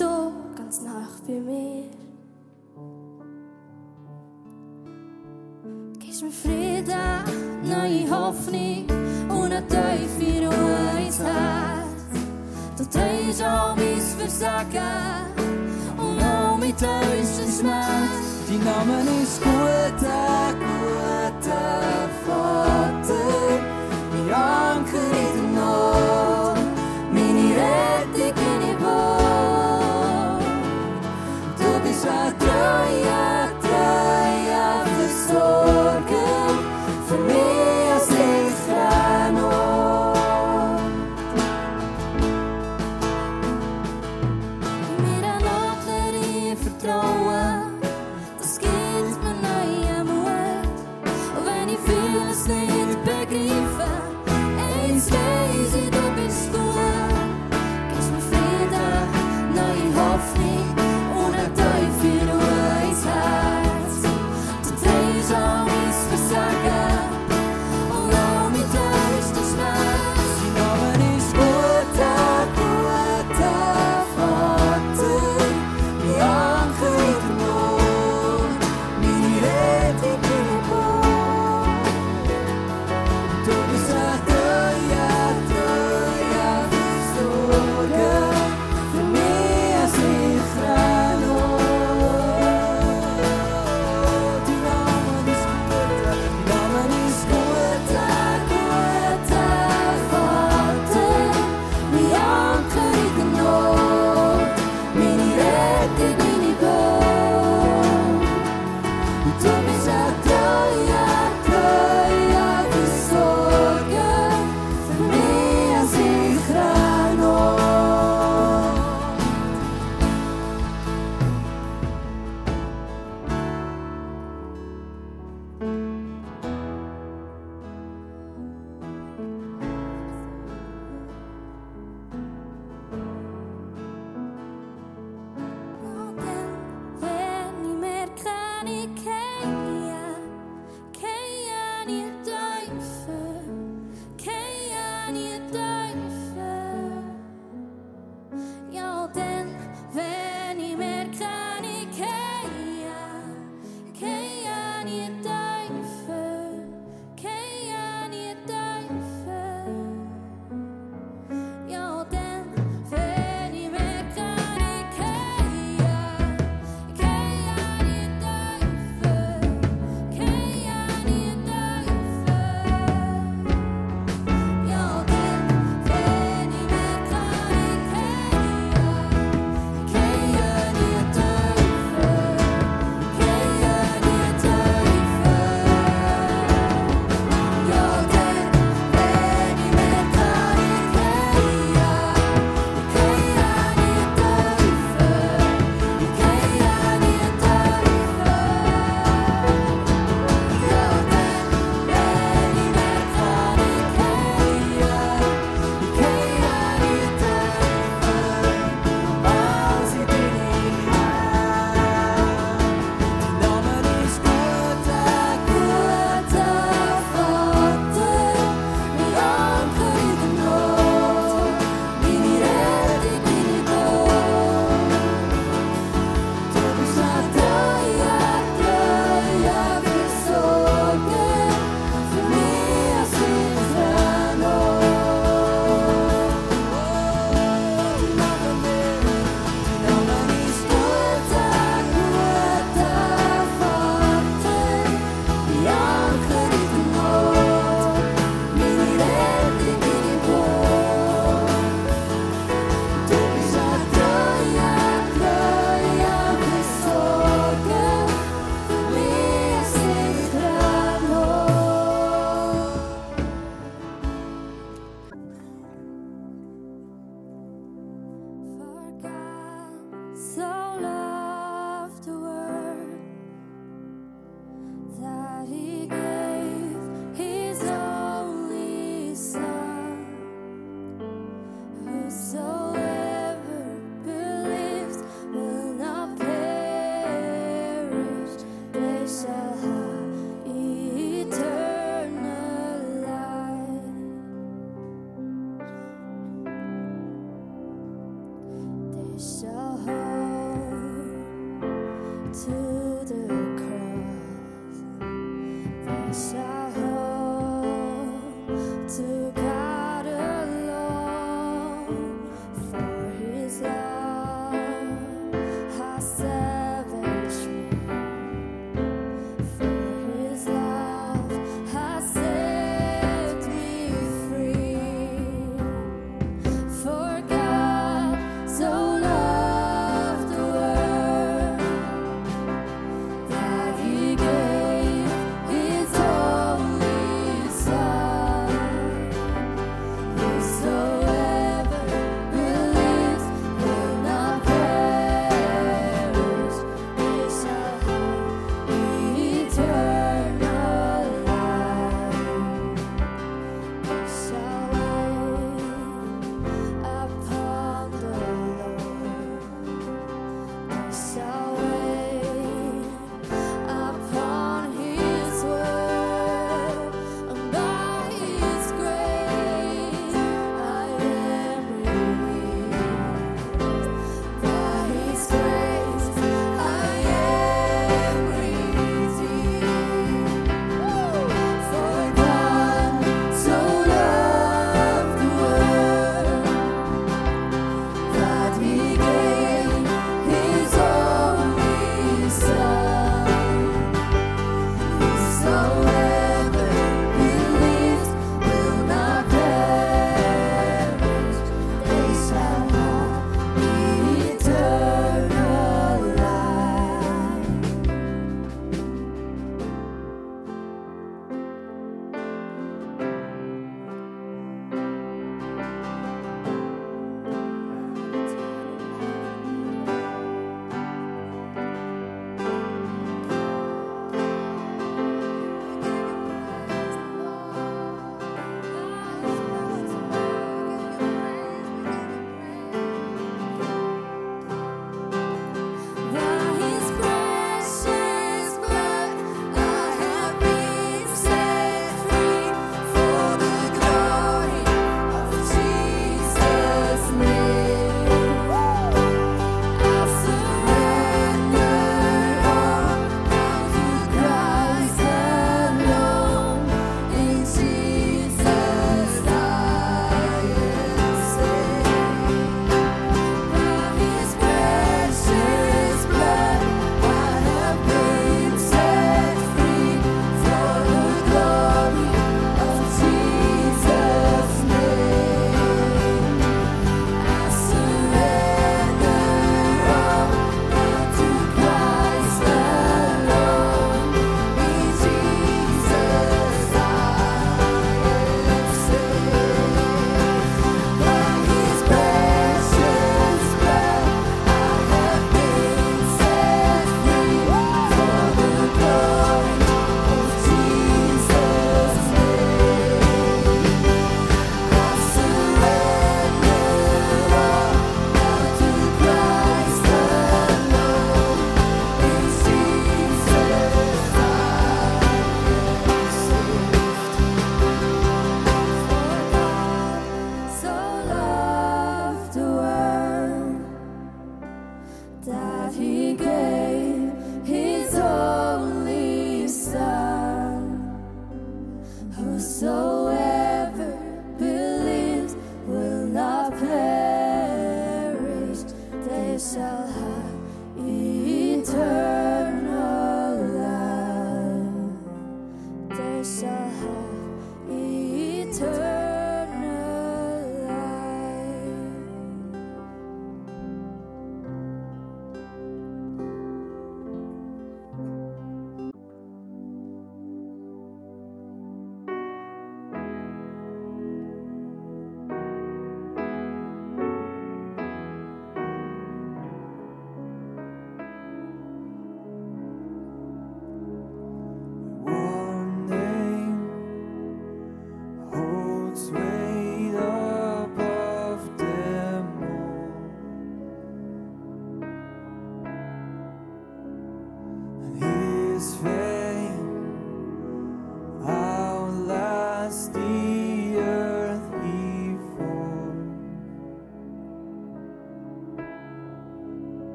du ganz nach bei mir. Gibst mir Frieden, neue Hoffnung und eine tiefe Ruhe ins Herz. Du trägst all mein Versagen und all mein tiefsten Schmerz. Dein Name ist guter, guter Vater, mein Anker in der Not. i troja, troja wysoko.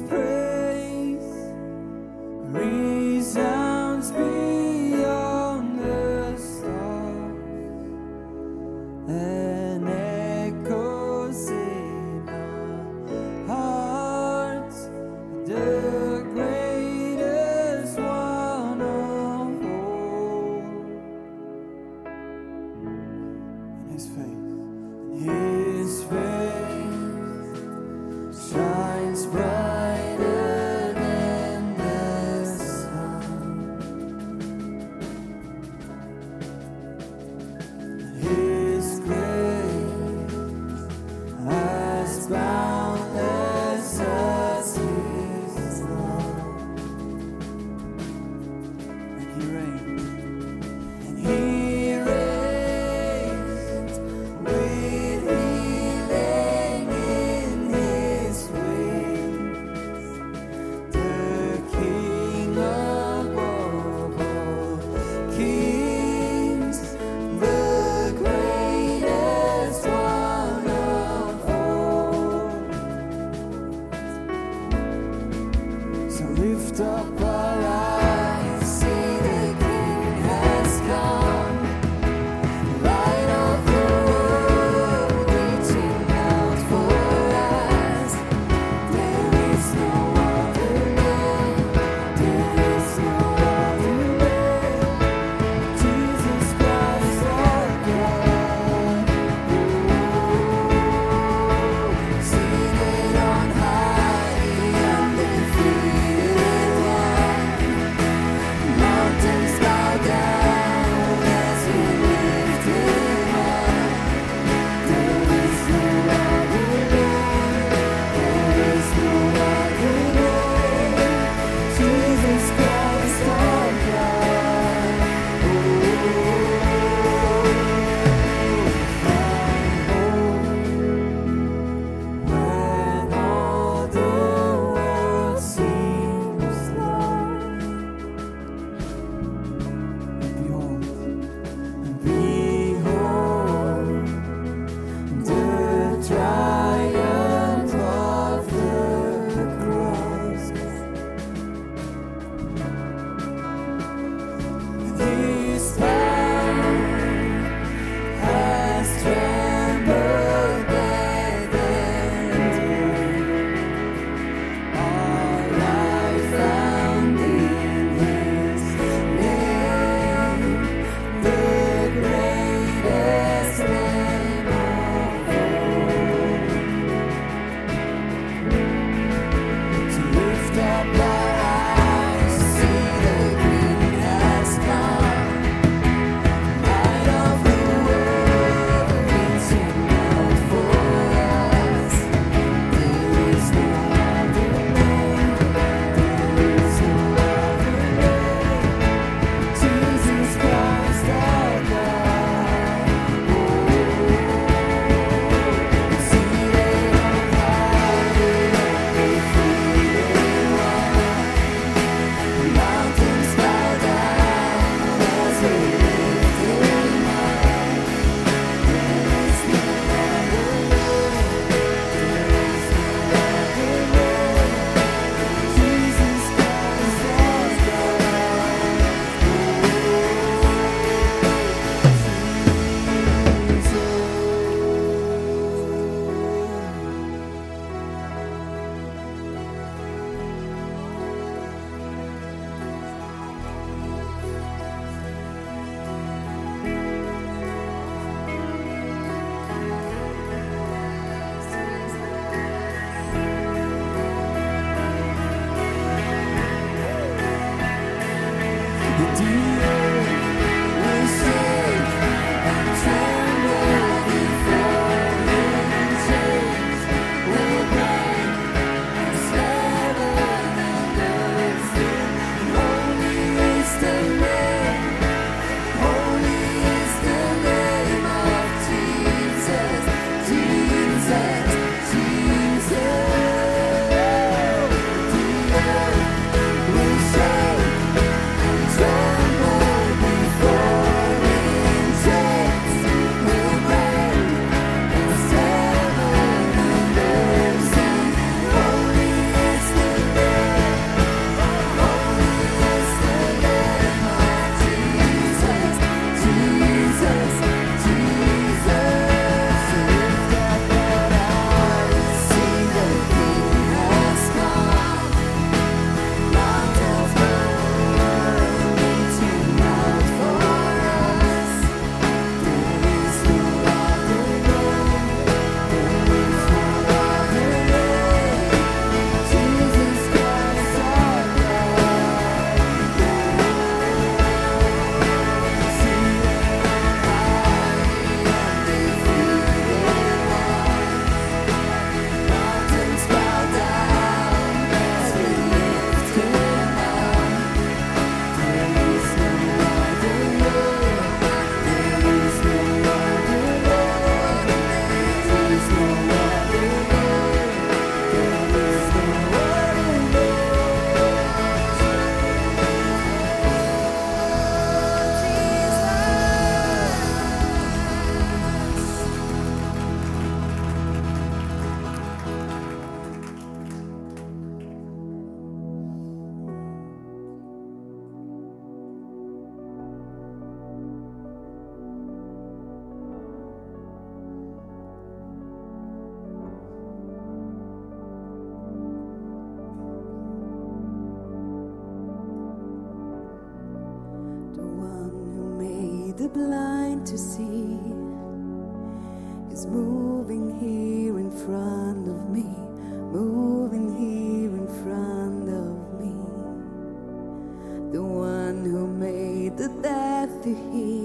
Praise the deep. blind to see is moving here in front of me, moving here in front of me. The one who made the death to hear.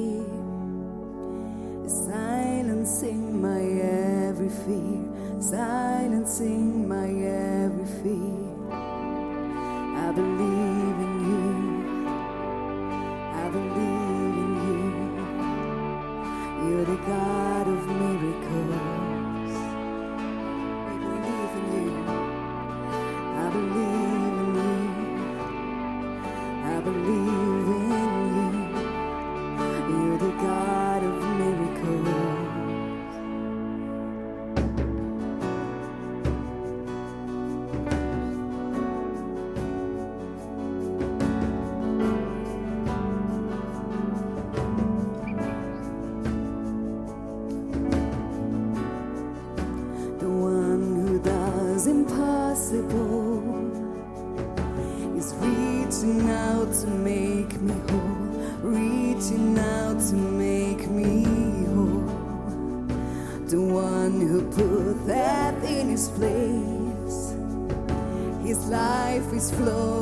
flow.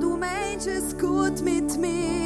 Du meinst es gut mit mir.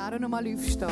Karo Malyvštó.